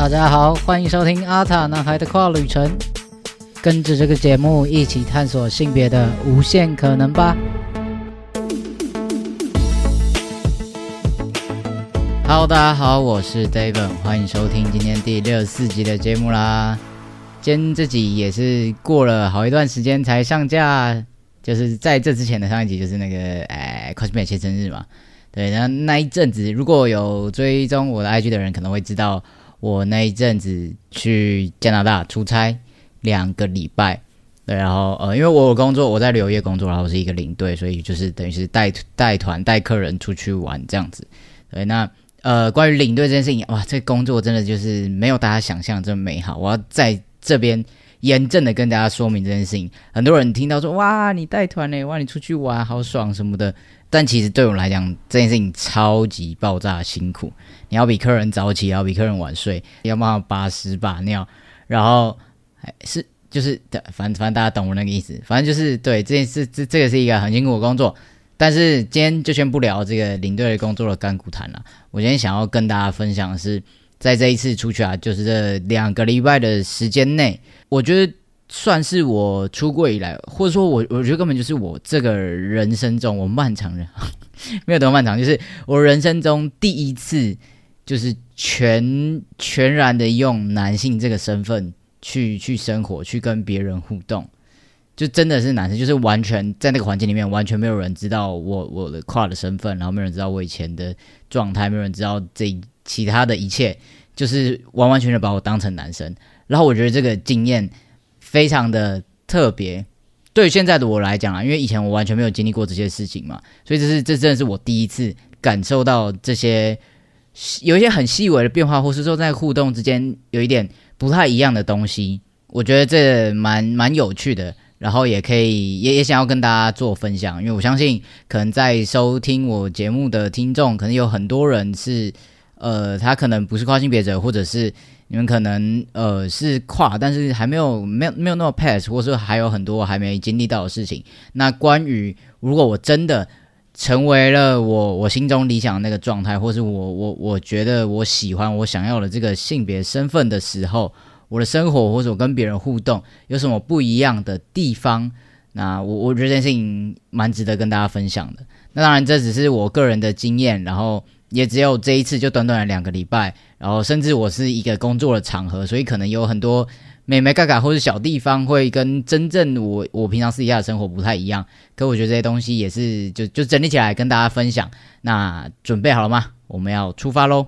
大家好，欢迎收听阿塔男孩的跨旅程，跟着这个节目一起探索性别的无限可能吧。Hello，大家好，我是 David，欢迎收听今天第六十四集的节目啦。今天这集也是过了好一段时间才上架，就是在这之前的上一集就是那个哎 cosplay 切生日嘛。对，然后那一阵子如果有追踪我的 IG 的人，可能会知道我那一阵子去加拿大出差两个礼拜。对，然后呃，因为我有工作，我在旅游业工作，然后是一个领队，所以就是等于是带带团带客人出去玩这样子。对，那呃，关于领队这件事情，哇，这工作真的就是没有大家想象这么美好。我要在这边严正的跟大家说明这件事情。很多人听到说，哇，你带团呢，哇，你出去玩好爽什么的。但其实对我来讲，这件事情超级爆炸辛苦。你要比客人早起，要比客人晚睡，要帮他把屎把尿，然后是就是反正反正大家懂我那个意思。反正就是对这件事，这这个是一个很辛苦的工作。但是今天就先不聊这个领队的工作的干股谈了。我今天想要跟大家分享的是，在这一次出去啊，就是这两个礼拜的时间内，我觉得。算是我出柜以来，或者说我我觉得根本就是我这个人生中我漫长人 没有多漫长，就是我人生中第一次，就是全全然的用男性这个身份去去生活，去跟别人互动，就真的是男生，就是完全在那个环境里面，完全没有人知道我我的跨的身份，然后没有人知道我以前的状态，没有人知道这其他的一切，就是完完全全把我当成男生，然后我觉得这个经验。非常的特别，对于现在的我来讲啊，因为以前我完全没有经历过这些事情嘛，所以这是这真的是我第一次感受到这些有一些很细微的变化，或是说在互动之间有一点不太一样的东西，我觉得这蛮蛮有趣的，然后也可以也也想要跟大家做分享，因为我相信可能在收听我节目的听众，可能有很多人是呃，他可能不是跨性别者，或者是。你们可能呃是跨，但是还没有没有没有那么 pass，或者说还有很多还没经历到的事情。那关于如果我真的成为了我我心中理想的那个状态，或是我我我觉得我喜欢我想要的这个性别身份的时候，我的生活或者我跟别人互动有什么不一样的地方？那我我觉得这件事情蛮值得跟大家分享的。那当然这只是我个人的经验，然后。也只有这一次，就短短的两个礼拜，然后甚至我是一个工作的场合，所以可能有很多美眉嘎嘎或者小地方会跟真正我我平常私底下的生活不太一样。可我觉得这些东西也是就就整理起来跟大家分享。那准备好了吗？我们要出发喽！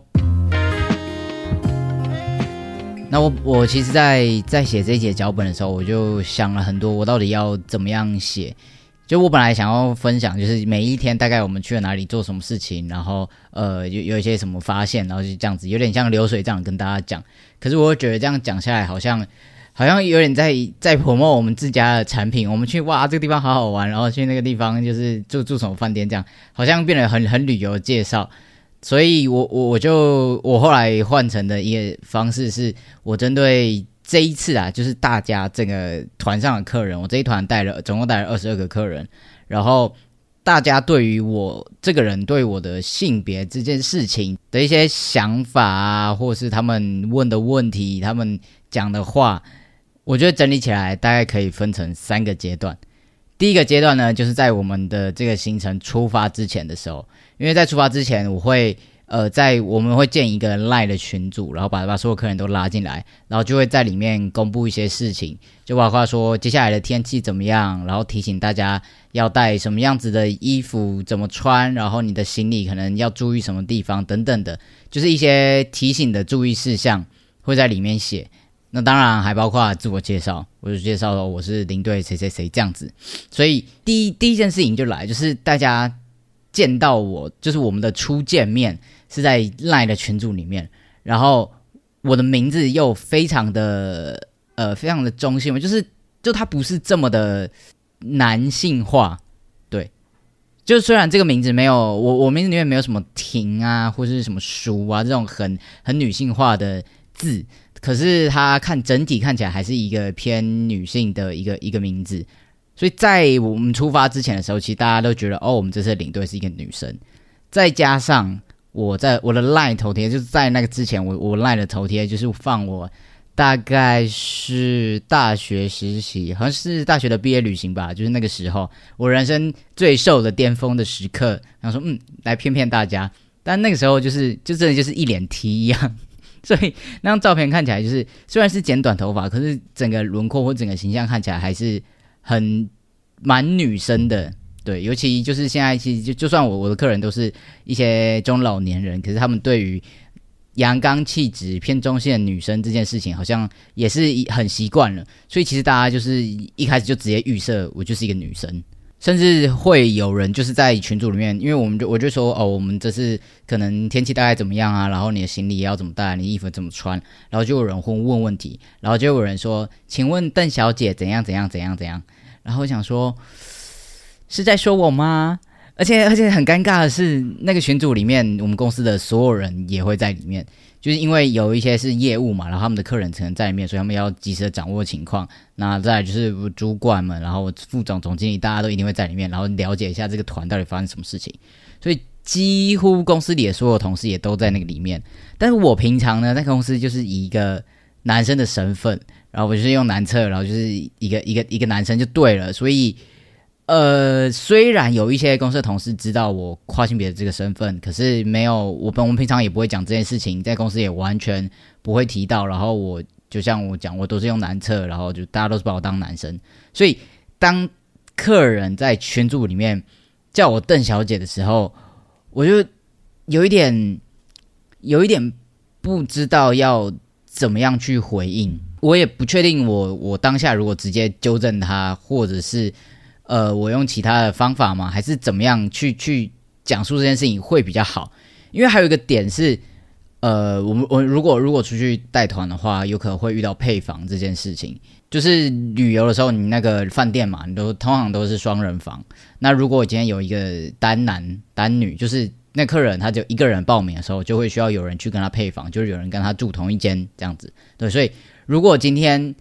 那我我其实，在在写这一节脚本的时候，我就想了很多，我到底要怎么样写。就我本来想要分享，就是每一天大概我们去了哪里做什么事情，然后呃有有一些什么发现，然后就这样子，有点像流水账跟大家讲。可是我觉得这样讲下来，好像好像有点在在泼墨我们自家的产品。我们去哇这个地方好好玩，然后去那个地方就是住住什么饭店，这样好像变得很很旅游介绍。所以我我我就我后来换成的一个方式是，我针对。这一次啊，就是大家这个团上的客人，我这一团带了总共带了二十二个客人，然后大家对于我这个人对我的性别这件事情的一些想法啊，或是他们问的问题，他们讲的话，我觉得整理起来大概可以分成三个阶段。第一个阶段呢，就是在我们的这个行程出发之前的时候，因为在出发之前我会。呃，在我们会建一个赖的群组，然后把把所有客人都拉进来，然后就会在里面公布一些事情，就包括说接下来的天气怎么样，然后提醒大家要带什么样子的衣服，怎么穿，然后你的行李可能要注意什么地方等等的，就是一些提醒的注意事项会在里面写。那当然还包括自我介绍，我就介绍了我是领队谁谁谁这样子。所以第一第一件事情就来，就是大家见到我，就是我们的初见面。是在赖的群组里面，然后我的名字又非常的呃，非常的中性嘛，就是就它不是这么的男性化，对，就虽然这个名字没有我我名字里面没有什么婷啊或是什么淑啊这种很很女性化的字，可是它看整体看起来还是一个偏女性的一个一个名字，所以在我们出发之前的时候，其实大家都觉得哦，我们这次领队是一个女生，再加上。我在我的赖头贴，就是在那个之前，我我赖的头贴就是放我大概是大学实习，好像是大学的毕业旅行吧，就是那个时候我人生最瘦的巅峰的时刻，然后说嗯，来骗骗大家。但那个时候就是就真的就是一脸 T 一样，所以那张照片看起来就是虽然是剪短头发，可是整个轮廓或整个形象看起来还是很蛮女生的。对，尤其就是现在，其实就就算我我的客人都是一些中老年人，可是他们对于阳刚气质偏中性的女生这件事情，好像也是很习惯了。所以其实大家就是一开始就直接预设我就是一个女生，甚至会有人就是在群组里面，因为我们就我就说哦，我们这是可能天气大概怎么样啊，然后你的行李要怎么带，你衣服怎么穿，然后就有人会问问题，然后就有人说，请问邓小姐怎样怎样怎样怎样，然后我想说。是在说我吗？而且而且很尴尬的是，那个群组里面，我们公司的所有人也会在里面，就是因为有一些是业务嘛，然后他们的客人可能在里面，所以他们要及时的掌握情况。那再就是主管们，然后副总、总经理，大家都一定会在里面，然后了解一下这个团到底发生什么事情。所以几乎公司里的所有同事也都在那个里面。但是我平常呢，在公司就是以一个男生的身份，然后我就是用男厕，然后就是一个一个一个男生就对了，所以。呃，虽然有一些公司的同事知道我跨性别的这个身份，可是没有我本我们平常也不会讲这件事情，在公司也完全不会提到。然后我就像我讲，我都是用男厕，然后就大家都是把我当男生。所以当客人在群组里面叫我邓小姐的时候，我就有一点有一点不知道要怎么样去回应。我也不确定，我我当下如果直接纠正他，或者是。呃，我用其他的方法吗？还是怎么样去去讲述这件事情会比较好？因为还有一个点是，呃，我们我如果如果出去带团的话，有可能会遇到配房这件事情。就是旅游的时候，你那个饭店嘛，你都通常都是双人房。那如果今天有一个单男单女，就是那客人他就一个人报名的时候，就会需要有人去跟他配房，就是有人跟他住同一间这样子。对，所以如果今天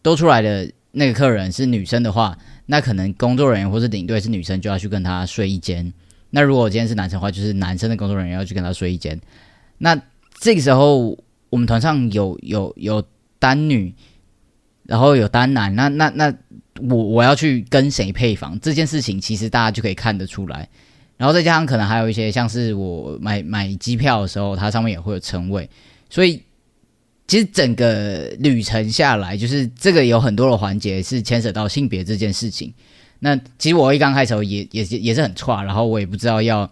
多出来的那个客人是女生的话，那可能工作人员或是领队是女生，就要去跟他睡一间。那如果今天是男生的话，就是男生的工作人员要去跟他睡一间。那这个时候，我们团上有有有单女，然后有单男。那那那我我要去跟谁配房这件事情，其实大家就可以看得出来。然后再加上可能还有一些像是我买买机票的时候，它上面也会有称谓，所以。其实整个旅程下来，就是这个有很多的环节是牵扯到性别这件事情。那其实我一刚开始也也也是很差，然后我也不知道要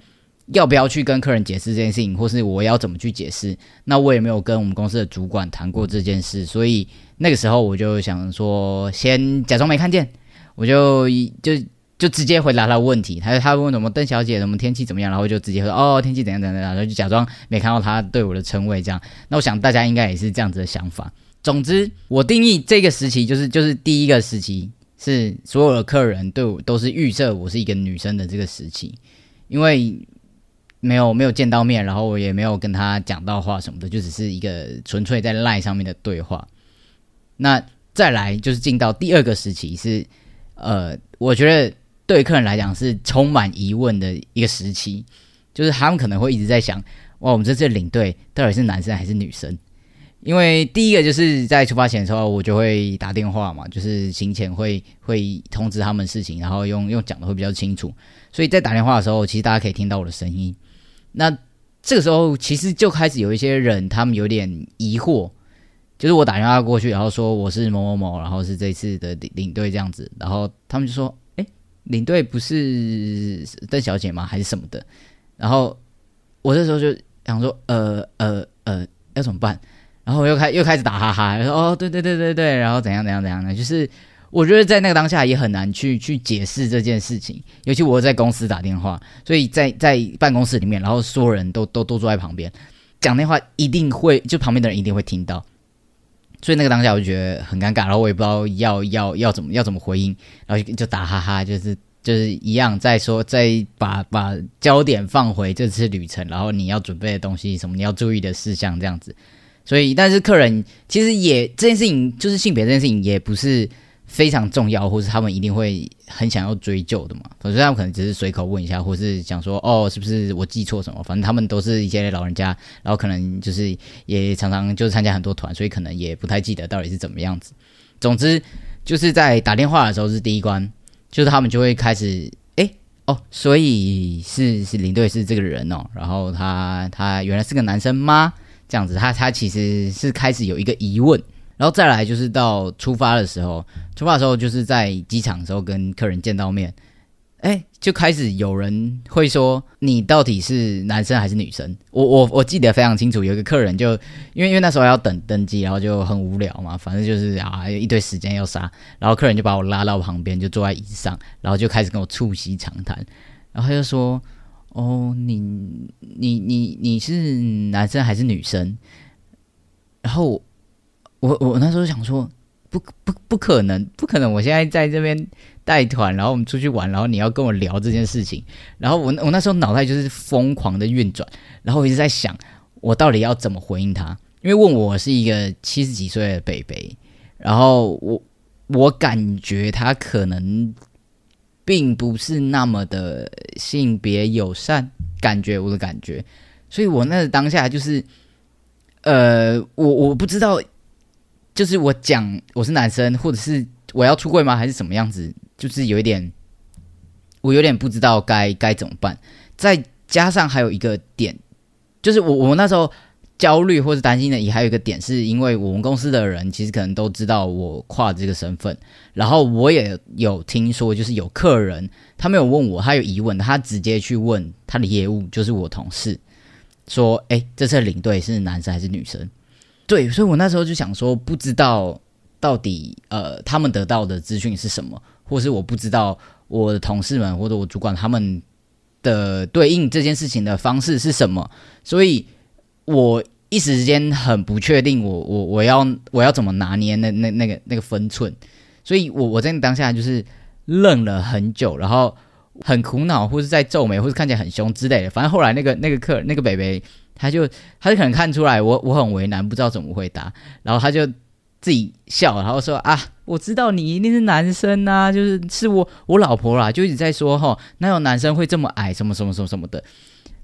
要不要去跟客人解释这件事情，或是我要怎么去解释。那我也没有跟我们公司的主管谈过这件事，所以那个时候我就想说，先假装没看见，我就就。就直接回答他问题，他他问什么邓小姐，什么天气怎么样，然后就直接说哦天气怎样怎样，然后就假装没看到他对我的称谓这样。那我想大家应该也是这样子的想法。总之，我定义这个时期就是就是第一个时期是所有的客人对我都是预设我是一个女生的这个时期，因为没有没有见到面，然后我也没有跟他讲到话什么的，就只是一个纯粹在赖上面的对话。那再来就是进到第二个时期是呃，我觉得。对客人来讲是充满疑问的一个时期，就是他们可能会一直在想：哇，我们这次领队到底是男生还是女生？因为第一个就是在出发前的时候，我就会打电话嘛，就是行前会会通知他们事情，然后用用讲的会比较清楚。所以在打电话的时候，其实大家可以听到我的声音。那这个时候，其实就开始有一些人，他们有点疑惑，就是我打电话过去，然后说我是某某某，然后是这次的领领队这样子，然后他们就说。领队不是邓小姐吗？还是什么的？然后我这时候就想说，呃呃呃，要怎么办？然后我又开又开始打哈哈，说哦，对对对对对，然后怎样怎样怎样的？就是我觉得在那个当下也很难去去解释这件事情，尤其我在公司打电话，所以在在办公室里面，然后所有人都都都坐在旁边讲电话，一定会就旁边的人一定会听到。所以那个当下我就觉得很尴尬，然后我也不知道要要要怎么要怎么回应，然后就就打哈哈，就是就是一样在说，再把把焦点放回这次旅程，然后你要准备的东西什么，你要注意的事项这样子。所以，但是客人其实也这件事情，就是性别这件事情，也不是非常重要，或是他们一定会很想要追究的嘛。否则他们可能只是随口问一下，或是想说哦，是不是我记错什么？反正他们都是一些老人家，然后可能就是也常常就是参加很多团，所以可能也不太记得到底是怎么样子。总之就是在打电话的时候是第一关，就是他们就会开始哎哦，所以是是领队是这个人哦，然后他他原来是个男生吗？这样子，他他其实是开始有一个疑问。然后再来就是到出发的时候，出发的时候就是在机场的时候跟客人见到面，哎，就开始有人会说你到底是男生还是女生？我我我记得非常清楚，有一个客人就因为因为那时候要等登机，然后就很无聊嘛，反正就是啊一堆时间要杀，然后客人就把我拉到旁边，就坐在椅子上，然后就开始跟我促膝长谈，然后他就说：“哦，你你你你是男生还是女生？”然后。我我那时候想说，不不不可能，不可能！我现在在这边带团，然后我们出去玩，然后你要跟我聊这件事情，然后我我那时候脑袋就是疯狂的运转，然后我一直在想，我到底要怎么回应他？因为问我是一个七十几岁的北北，然后我我感觉他可能并不是那么的性别友善，感觉我的感觉，所以我那当下就是，呃，我我不知道。就是我讲我是男生，或者是我要出柜吗？还是什么样子？就是有一点，我有点不知道该该怎么办。再加上还有一个点，就是我我那时候焦虑或者担心的，也还有一个点，是因为我们公司的人其实可能都知道我跨这个身份，然后我也有听说，就是有客人他没有问我，他有疑问，他直接去问他的业务，就是我同事，说：“哎，这次领队是男生还是女生？”对，所以我那时候就想说，不知道到底呃他们得到的资讯是什么，或是我不知道我的同事们或者我主管他们的对应这件事情的方式是什么，所以我一时间很不确定，我我我要我要怎么拿捏那那那个那个分寸，所以我我在当下就是愣了很久，然后很苦恼，或是在皱眉，或是看起来很凶之类的，反正后来那个那个客那个北北。他就他就可能看出来我我很为难，不知道怎么回答，然后他就自己笑，然后说啊，我知道你一定是男生呐，就是是我我老婆啦，就一直在说哈，哪有男生会这么矮，什么什么什么什么的，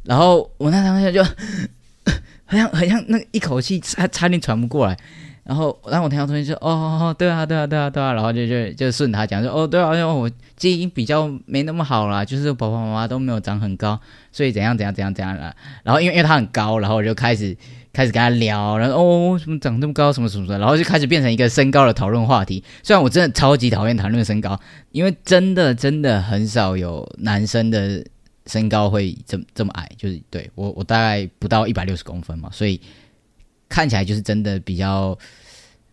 然后我那当下就好像好像那一口气差差点喘不过来。然后，然后我听到同学说：“哦，对啊，对啊，对啊，对啊。”然后就就就顺他讲说：“哦，对啊，因为我基因比较没那么好啦，就是爸爸妈妈都没有长很高，所以怎样怎样怎样怎样了。”然后因为因为他很高，然后我就开始开始跟他聊，然后哦，什么长这么高，什么什么的，然后就开始变成一个身高的讨论话题。虽然我真的超级讨厌谈论身高，因为真的真的很少有男生的身高会这么这么矮，就是对我我大概不到一百六十公分嘛，所以。看起来就是真的比较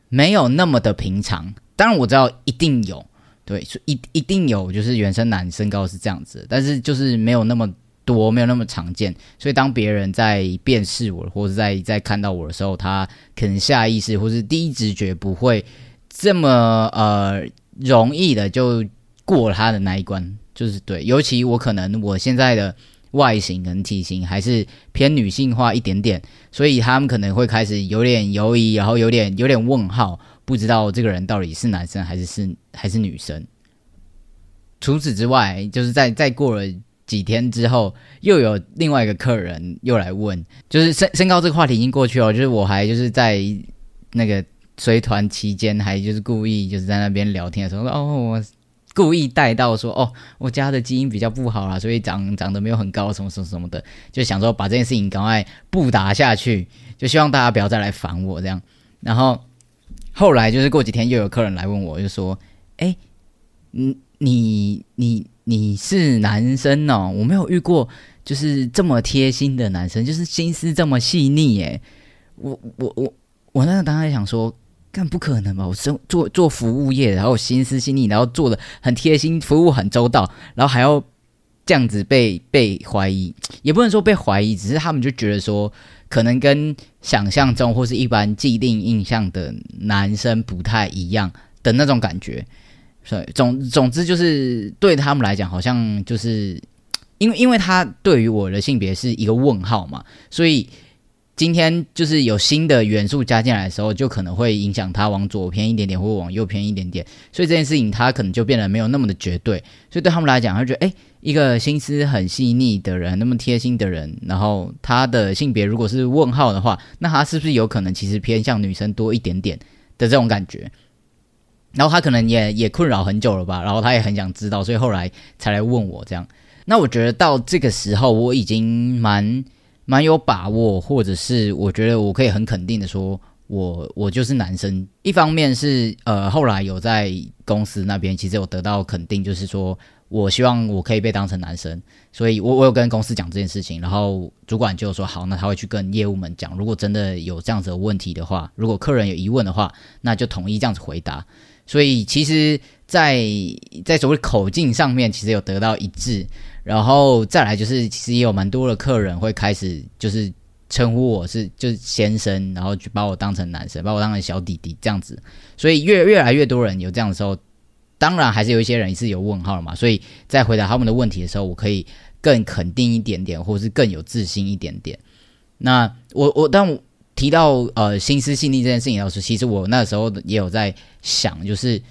没有那么的平常，当然我知道一定有，对，一一定有，就是原生男身高是这样子，但是就是没有那么多，没有那么常见，所以当别人在辨识我，或者在在看到我的时候，他可能下意识或是第一直觉不会这么呃容易的就过他的那一关，就是对，尤其我可能我现在的。外形跟体型还是偏女性化一点点，所以他们可能会开始有点犹疑，然后有点有点问号，不知道这个人到底是男生还是是还是女生。除此之外，就是在再过了几天之后，又有另外一个客人又来问，就是身身高这个话题已经过去了，就是我还就是在那个随团期间，还就是故意就是在那边聊天的时候说哦我。故意带到说哦，我家的基因比较不好啦，所以长长得没有很高，什么什么什么的，就想说把这件事情赶快不打下去，就希望大家不要再来烦我这样。然后后来就是过几天又有客人来问我，就说：“哎，你你你你是男生哦？我没有遇过就是这么贴心的男生，就是心思这么细腻耶。”我我我我那个当时想说。但不可能吧？我生做做服务业，然后心思细腻，然后做的很贴心，服务很周到，然后还要这样子被被怀疑，也不能说被怀疑，只是他们就觉得说，可能跟想象中或是一般既定印象的男生不太一样的那种感觉。所以总总之就是对他们来讲，好像就是因为因为他对于我的性别是一个问号嘛，所以。今天就是有新的元素加进来的时候，就可能会影响他往左偏一点点，或往右偏一点点。所以这件事情他可能就变得没有那么的绝对。所以对他们来讲，他觉得，哎，一个心思很细腻的人，那么贴心的人，然后他的性别如果是问号的话，那他是不是有可能其实偏向女生多一点点的这种感觉？然后他可能也也困扰很久了吧，然后他也很想知道，所以后来才来问我这样。那我觉得到这个时候，我已经蛮。蛮有把握，或者是我觉得我可以很肯定的说，我我就是男生。一方面是呃，后来有在公司那边其实有得到肯定，就是说我希望我可以被当成男生，所以我我有跟公司讲这件事情，然后主管就说好，那他会去跟业务们讲，如果真的有这样子的问题的话，如果客人有疑问的话，那就统一这样子回答。所以其实，在在所谓口径上面，其实有得到一致。然后再来就是，其实也有蛮多的客人会开始就是称呼我是就是先生，然后去把我当成男生，把我当成小弟弟这样子。所以越越来越多人有这样的时候，当然还是有一些人是有问号了嘛。所以在回答他们的问题的时候，我可以更肯定一点点，或是更有自信一点点。那我我但我提到呃心思细腻这件事情的时候，其实我那时候也有在想，就是。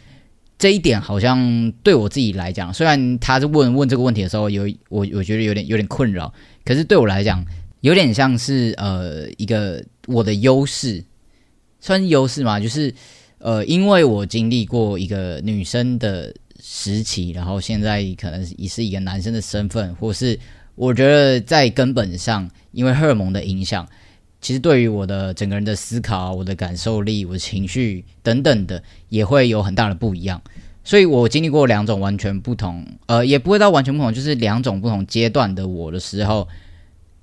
这一点好像对我自己来讲，虽然他是问问这个问题的时候有我我觉得有点有点困扰，可是对我来讲有点像是呃一个我的优势，算是优势嘛，就是呃因为我经历过一个女生的时期，然后现在可能也是一个男生的身份，或是我觉得在根本上因为荷尔蒙的影响。其实对于我的整个人的思考、我的感受力、我的情绪等等的，也会有很大的不一样。所以我经历过两种完全不同，呃，也不会到完全不同，就是两种不同阶段的我的时候，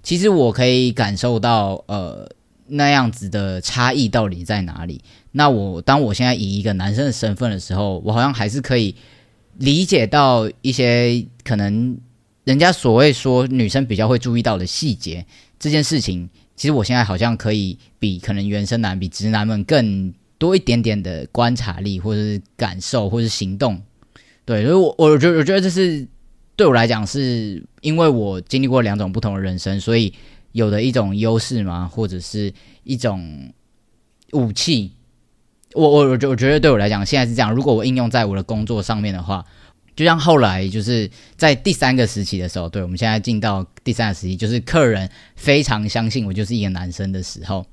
其实我可以感受到，呃，那样子的差异到底在哪里。那我当我现在以一个男生的身份的时候，我好像还是可以理解到一些可能人家所谓说女生比较会注意到的细节这件事情。其实我现在好像可以比可能原生男比直男们更多一点点的观察力，或者是感受，或者是行动。对，所以我我觉得我觉得这是对我来讲，是因为我经历过两种不同的人生，所以有的一种优势嘛，或者是一种武器。我我我觉我觉得对我来讲，现在是这样。如果我应用在我的工作上面的话。就像后来就是在第三个时期的时候，对我们现在进到第三个时期，就是客人非常相信我就是一个男生的时候，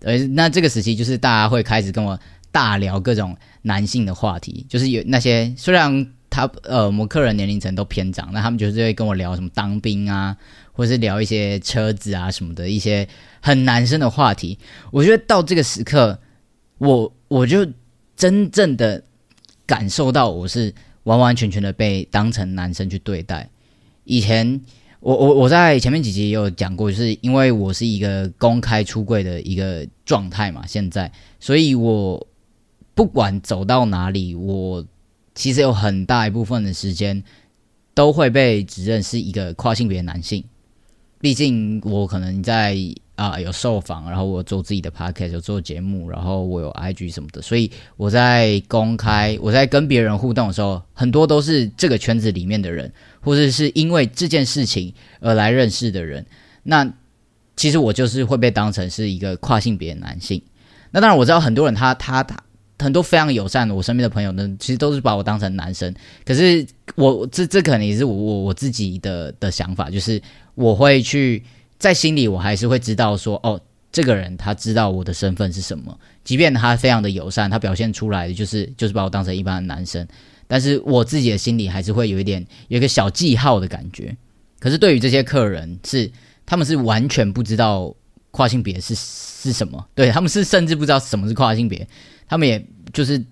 呃，那这个时期就是大家会开始跟我大聊各种男性的话题，就是有那些虽然他呃我们客人年龄层都偏长，那他们就是会跟我聊什么当兵啊，或是聊一些车子啊什么的一些很男生的话题。我觉得到这个时刻，我我就真正的感受到我是。完完全全的被当成男生去对待。以前我我我在前面几集也有讲过，就是因为我是一个公开出柜的一个状态嘛，现在，所以我不管走到哪里，我其实有很大一部分的时间都会被指认是一个跨性别男性。毕竟我可能在。啊，有受访，然后我做自己的 podcast，有做节目，然后我有 IG 什么的，所以我在公开，我在跟别人互动的时候，很多都是这个圈子里面的人，或者是因为这件事情而来认识的人。那其实我就是会被当成是一个跨性别男性。那当然我知道很多人他他他很多非常友善的我身边的朋友呢，其实都是把我当成男生。可是我这这可能也是我我我自己的的想法，就是我会去。在心里，我还是会知道说，哦，这个人他知道我的身份是什么，即便他非常的友善，他表现出来的就是就是把我当成一般的男生，但是我自己的心里还是会有一点有一个小记号的感觉。可是对于这些客人，是他们是完全不知道跨性别是是什么，对他们是甚至不知道什么是跨性别，他们也就是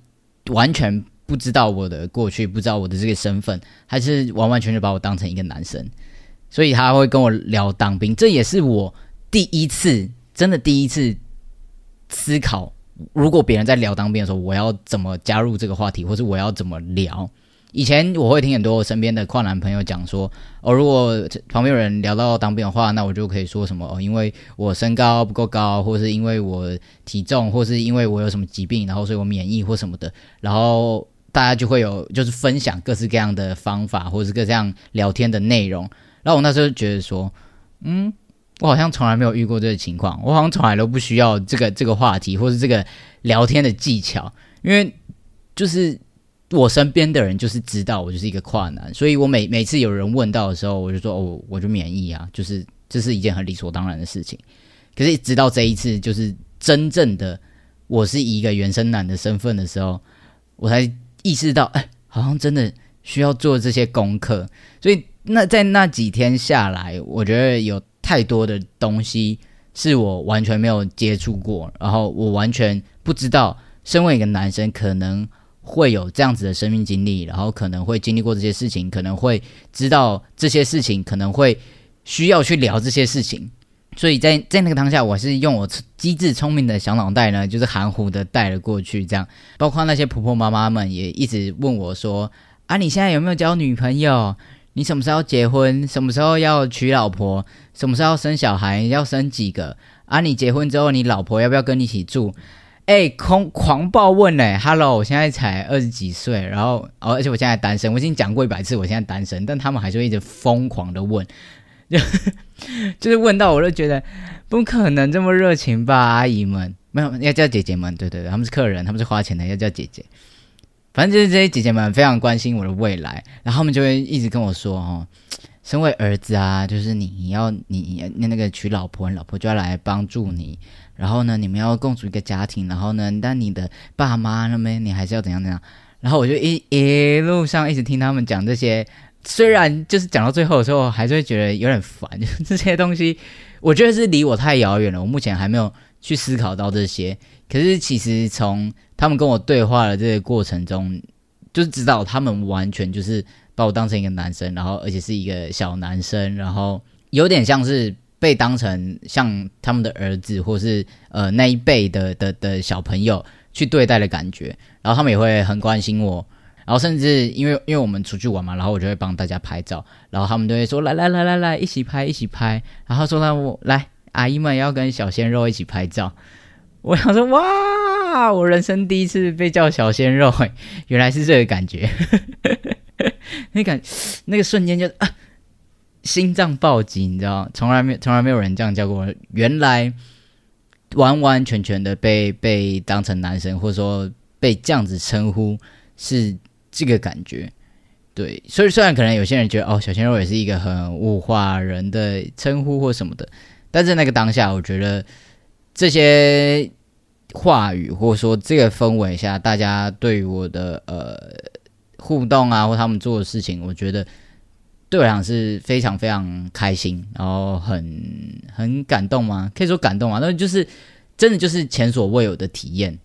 完全不知道我的过去，不知道我的这个身份，还是完完全全把我当成一个男生。所以他会跟我聊当兵，这也是我第一次，真的第一次思考，如果别人在聊当兵的时候，我要怎么加入这个话题，或是我要怎么聊。以前我会听很多我身边的跨男朋友讲说，哦，如果旁边有人聊到当兵的话，那我就可以说什么哦，因为我身高不够高，或是因为我体重，或是因为我有什么疾病，然后所以我免疫或什么的，然后大家就会有就是分享各式各样的方法，或是各这样聊天的内容。然后我那时候觉得说，嗯，我好像从来没有遇过这个情况，我好像从来都不需要这个这个话题或者这个聊天的技巧，因为就是我身边的人就是知道我就是一个跨男，所以我每每次有人问到的时候，我就说哦，我就免疫啊，就是这是一件很理所当然的事情。可是直到这一次，就是真正的我是一个原生男的身份的时候，我才意识到，哎，好像真的需要做这些功课。所以那在那几天下来，我觉得有。太多的东西是我完全没有接触过，然后我完全不知道，身为一个男生可能会有这样子的生命经历，然后可能会经历过这些事情，可能会知道这些事情，可能会需要去聊这些事情。所以在在那个当下，我是用我机智聪明的小脑袋呢，就是含糊的带了过去。这样，包括那些婆婆妈妈们也一直问我说：“啊，你现在有没有交女朋友？”你什么时候结婚？什么时候要娶老婆？什么时候生小孩？要生几个？啊，你结婚之后，你老婆要不要跟你一起住？哎，狂狂暴问嘞！Hello，我现在才二十几岁，然后哦，而且我现在单身。我已经讲过一百次，我现在单身，但他们还是会一直疯狂的问，就 就是问到我都觉得不可能这么热情吧？阿姨们没有要叫姐姐们，对对对，他们是客人，他们是花钱的，要叫姐姐。反正就是这些姐姐们非常关心我的未来，然后他们就会一直跟我说：“哦，身为儿子啊，就是你要你那那个娶老婆，老婆就要来帮助你。然后呢，你们要共组一个家庭。然后呢，但你的爸妈那边你还是要怎样怎样。然后我就一一路上一直听他们讲这些，虽然就是讲到最后的时候，还是会觉得有点烦。就是这些东西，我觉得是离我太遥远了。我目前还没有去思考到这些。可是其实从他们跟我对话的这个过程中，就是知道他们完全就是把我当成一个男生，然后而且是一个小男生，然后有点像是被当成像他们的儿子，或是呃那一辈的的的小朋友去对待的感觉。然后他们也会很关心我，然后甚至因为因为我们出去玩嘛，然后我就会帮大家拍照，然后他们都会说来来来来来一起拍一起拍，然后说呢我来阿姨们要跟小鲜肉一起拍照。我想说，哇！啊我人生第一次被叫小鲜肉，原来是这个感觉。那感那个瞬间就啊，心脏暴击，你知道从来没从来没有人这样叫过我。原来完完全全的被被当成男生，或者说被这样子称呼，是这个感觉。对，所以虽然可能有些人觉得哦，小鲜肉也是一个很物化人的称呼或什么的，但是那个当下，我觉得。这些话语，或者说这个氛围下，大家对我的呃互动啊，或他们做的事情，我觉得对我来讲是非常非常开心，然后很很感动吗？可以说感动啊，那就是真的就是前所未有的体验，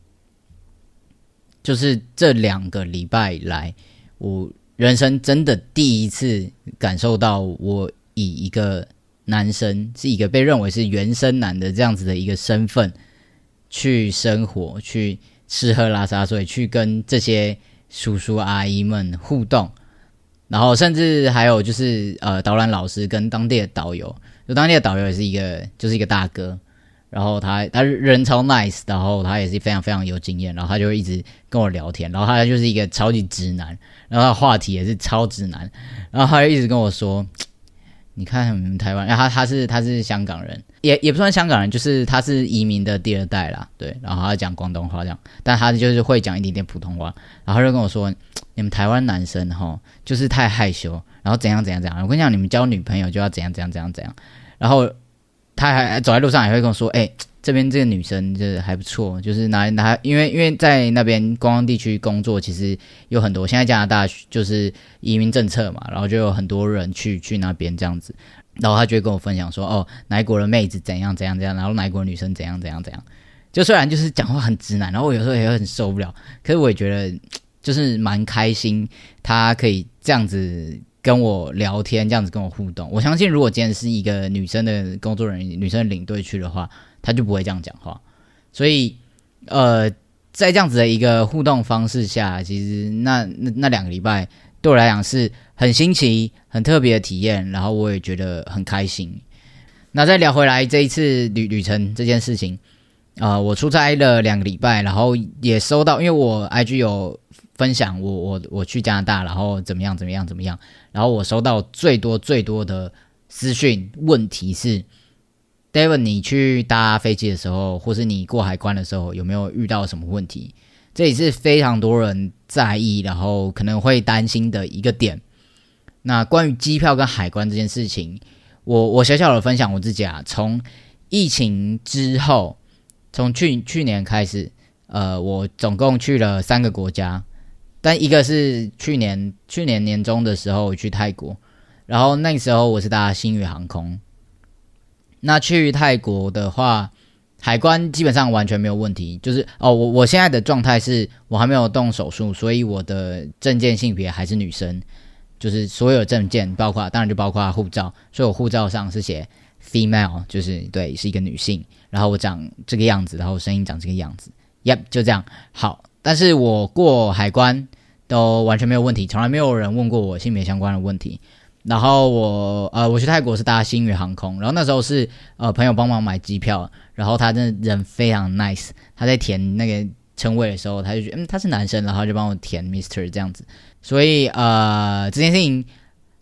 就是这两个礼拜来，我人生真的第一次感受到我以一个。男生是一个被认为是原生男的这样子的一个身份去生活、去吃喝拉撒睡、去跟这些叔叔阿姨们互动，然后甚至还有就是呃导览老师跟当地的导游，就当地的导游也是一个就是一个大哥，然后他他人超 nice，然后他也是非常非常有经验，然后他就一直跟我聊天，然后他就是一个超级直男，然后他话题也是超直男，然后他就一直跟我说。你看台湾，然后他他是他是香港人，也也不算香港人，就是他是移民的第二代啦，对，然后他讲广东话这样，但他就是会讲一点点普通话，然后就跟我说，你们台湾男生哈，就是太害羞，然后怎样怎样怎样，我跟你讲，你们交女朋友就要怎样怎样怎样怎样，然后他还走在路上也会跟我说，哎。这边这个女生就是还不错，就是拿拿，因为因为在那边观光地区工作，其实有很多。现在加拿大就是移民政策嘛，然后就有很多人去去那边这样子。然后他就会跟我分享说，哦，哪国的妹子怎样怎样怎样，然后哪国女生怎样怎样怎样。就虽然就是讲话很直男，然后我有时候也会很受不了，可是我也觉得就是蛮开心，他可以这样子跟我聊天，这样子跟我互动。我相信，如果今天是一个女生的工作人员，女生领队去的话。他就不会这样讲话，所以，呃，在这样子的一个互动方式下，其实那那那两个礼拜对我来讲是很新奇、很特别的体验，然后我也觉得很开心。那再聊回来这一次旅旅程这件事情，啊，我出差了两个礼拜，然后也收到，因为我 IG 有分享我我我去加拿大，然后怎么样怎么样怎么样，然后我收到最多最多的私讯问题是。David，你去搭飞机的时候，或是你过海关的时候，有没有遇到什么问题？这也是非常多人在意，然后可能会担心的一个点。那关于机票跟海关这件事情，我我小小的分享我自己啊，从疫情之后，从去去年开始，呃，我总共去了三个国家，但一个是去年去年年中的时候去泰国，然后那时候我是搭新宇航空。那去泰国的话，海关基本上完全没有问题。就是哦，我我现在的状态是我还没有动手术，所以我的证件性别还是女生。就是所有证件，包括当然就包括护照，所以我护照上是写 female，就是对，是一个女性。然后我长这个样子，然后声音长这个样子，Yep，就这样。好，但是我过海关都完全没有问题，从来没有人问过我性别相关的问题。然后我呃，我去泰国是搭新宇航空，然后那时候是呃朋友帮忙买机票，然后他真的人非常 nice，他在填那个称谓的时候，他就觉得嗯他是男生，然后就帮我填 Mister 这样子，所以呃这件事情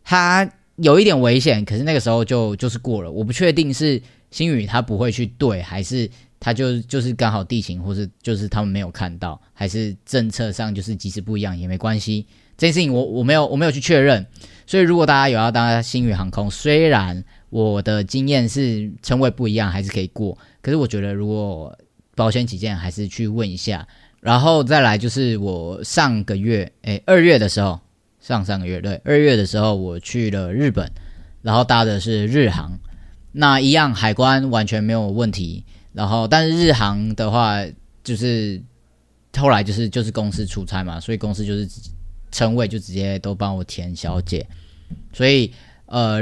他有一点危险，可是那个时候就就是过了，我不确定是新宇他不会去对，还是他就就是刚好地形，或是就是他们没有看到，还是政策上就是即使不一样也没关系，这件事情我我没有我没有去确认。所以，如果大家有要搭星宇航空，虽然我的经验是称谓不一样，还是可以过。可是，我觉得如果保险起见，还是去问一下。然后再来就是我上个月，诶，二月的时候，上上个月对，二月的时候我去了日本，然后搭的是日航，那一样海关完全没有问题。然后，但是日航的话，就是后来就是就是公司出差嘛，所以公司就是称谓就直接都帮我填小姐。所以，呃，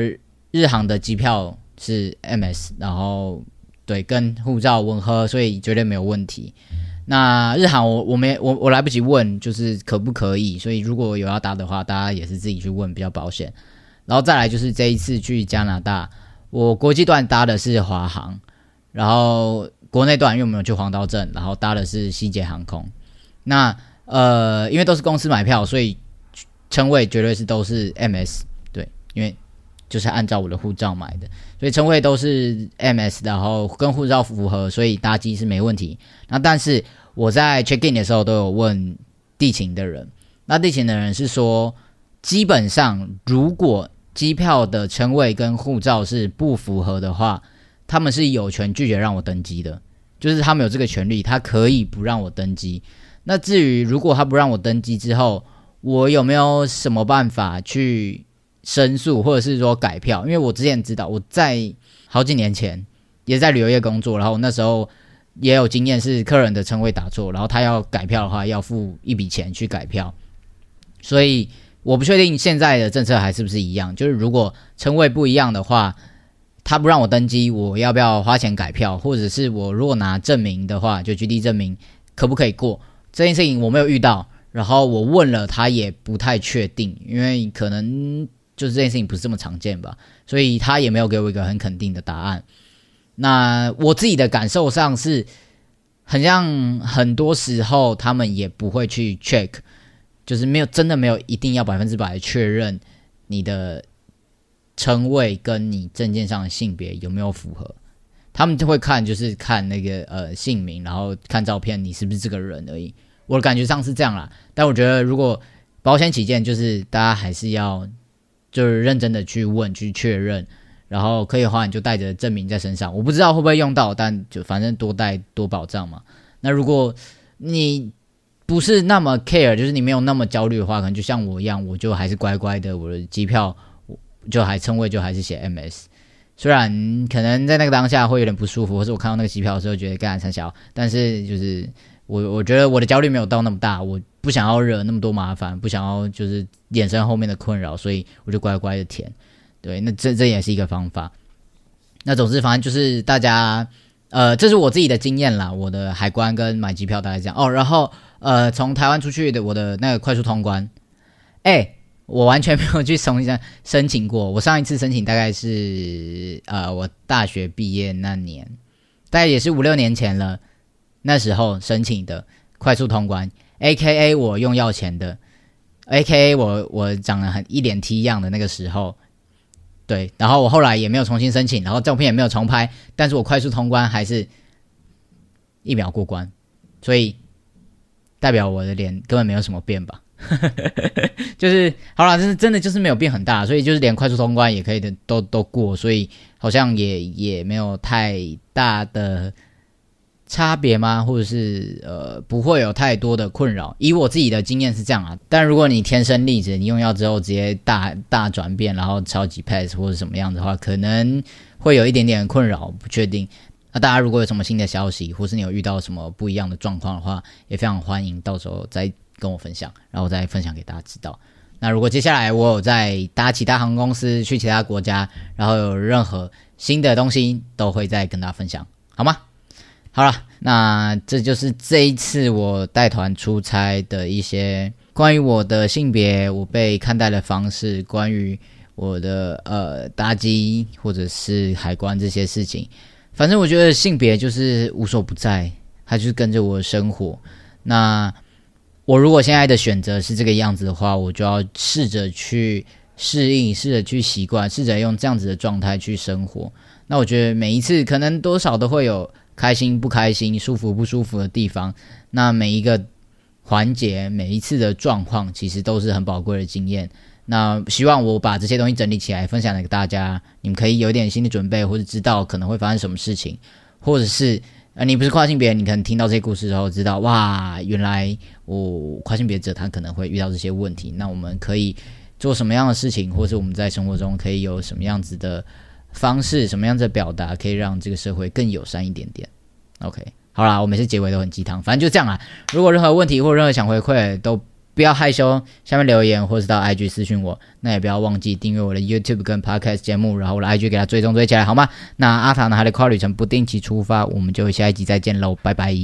日航的机票是 MS，然后对，跟护照吻合，所以绝对没有问题。那日航我我没我我来不及问，就是可不可以？所以如果有要搭的话，大家也是自己去问比较保险。然后再来就是这一次去加拿大，我国际段搭的是华航，然后国内段因为我们有去黄刀镇，然后搭的是西捷航空。那呃，因为都是公司买票，所以称谓绝对是都是 MS 对。因为就是按照我的护照买的，所以称谓都是 MS，然后跟护照符合，所以搭机是没问题。那但是我在 check in 的时候都有问地勤的人，那地勤的人是说，基本上如果机票的称谓跟护照是不符合的话，他们是有权拒绝让我登机的，就是他们有这个权利，他可以不让我登机。那至于如果他不让我登机之后，我有没有什么办法去？申诉或者是说改票，因为我之前知道我在好几年前也在旅游业工作，然后那时候也有经验，是客人的称谓打错，然后他要改票的话要付一笔钱去改票，所以我不确定现在的政策还是不是一样，就是如果称谓不一样的话，他不让我登机，我要不要花钱改票，或者是我如果拿证明的话，就 G D 证明可不可以过这件事情我没有遇到，然后我问了他也不太确定，因为可能。就是这件事情不是这么常见吧，所以他也没有给我一个很肯定的答案。那我自己的感受上是，很像很多时候他们也不会去 check，就是没有真的没有一定要百分之百确认你的称谓跟你证件上的性别有没有符合，他们就会看就是看那个呃姓名，然后看照片你是不是这个人而已。我的感觉上是这样啦，但我觉得如果保险起见，就是大家还是要。就是认真的去问去确认，然后可以的话你就带着证明在身上。我不知道会不会用到，但就反正多带多保障嘛。那如果你不是那么 care，就是你没有那么焦虑的话，可能就像我一样，我就还是乖乖的，我的机票就还称谓就还是写 MS。虽然可能在那个当下会有点不舒服，或是我看到那个机票的时候觉得干才小，但是就是我我觉得我的焦虑没有到那么大，我。不想要惹那么多麻烦，不想要就是衍生后面的困扰，所以我就乖乖的填。对，那这这也是一个方法。那总之，反正就是大家，呃，这是我自己的经验啦。我的海关跟买机票大概这样哦。然后，呃，从台湾出去的我的那个快速通关，哎，我完全没有去重新申请过。我上一次申请大概是呃，我大学毕业那年，大概也是五六年前了。那时候申请的快速通关。A K A 我用要钱的，A K A 我我长得很一脸 T 样的那个时候，对，然后我后来也没有重新申请，然后照片也没有重拍，但是我快速通关还是一秒过关，所以代表我的脸根本没有什么变吧。就是好了，真是真的就是没有变很大，所以就是连快速通关也可以的都都过，所以好像也也没有太大的差别吗？或者是呃不会有太多的困扰？以我自己的经验是这样啊，但如果你天生丽质，你用药之后直接大大转变，然后超级 pass 或者什么样的话，可能会有一点点困扰，不确定。那大家如果有什么新的消息，或是你有遇到什么不一样的状况的话，也非常欢迎到时候再。跟我分享，然后我再分享给大家知道。那如果接下来我有在搭其他航空公司去其他国家，然后有任何新的东西，都会再跟大家分享，好吗？好了，那这就是这一次我带团出差的一些关于我的性别、我被看待的方式，关于我的呃搭机或者是海关这些事情。反正我觉得性别就是无所不在，它就是跟着我的生活。那我如果现在的选择是这个样子的话，我就要试着去适应，试着去习惯，试着用这样子的状态去生活。那我觉得每一次可能多少都会有开心不开心、舒服不舒服的地方。那每一个环节、每一次的状况，其实都是很宝贵的经验。那希望我把这些东西整理起来，分享给大家，你们可以有点心理准备，或者知道可能会发生什么事情，或者是。啊，你不是跨性别，你可能听到这些故事之后，知道哇，原来我跨性别者他可能会遇到这些问题。那我们可以做什么样的事情，或是我们在生活中可以有什么样子的方式，什么样子的表达，可以让这个社会更友善一点点？OK，好啦，我每次结尾都很鸡汤，反正就这样啦。如果任何问题或任何想回馈都。不要害羞，下面留言或是到 IG 私讯我。那也不要忘记订阅我的 YouTube 跟 Podcast 节目，然后我的 IG 给它追踪追起来，好吗？那阿塔呢还得跨旅程，不定期出发，我们就下一集再见喽，拜拜。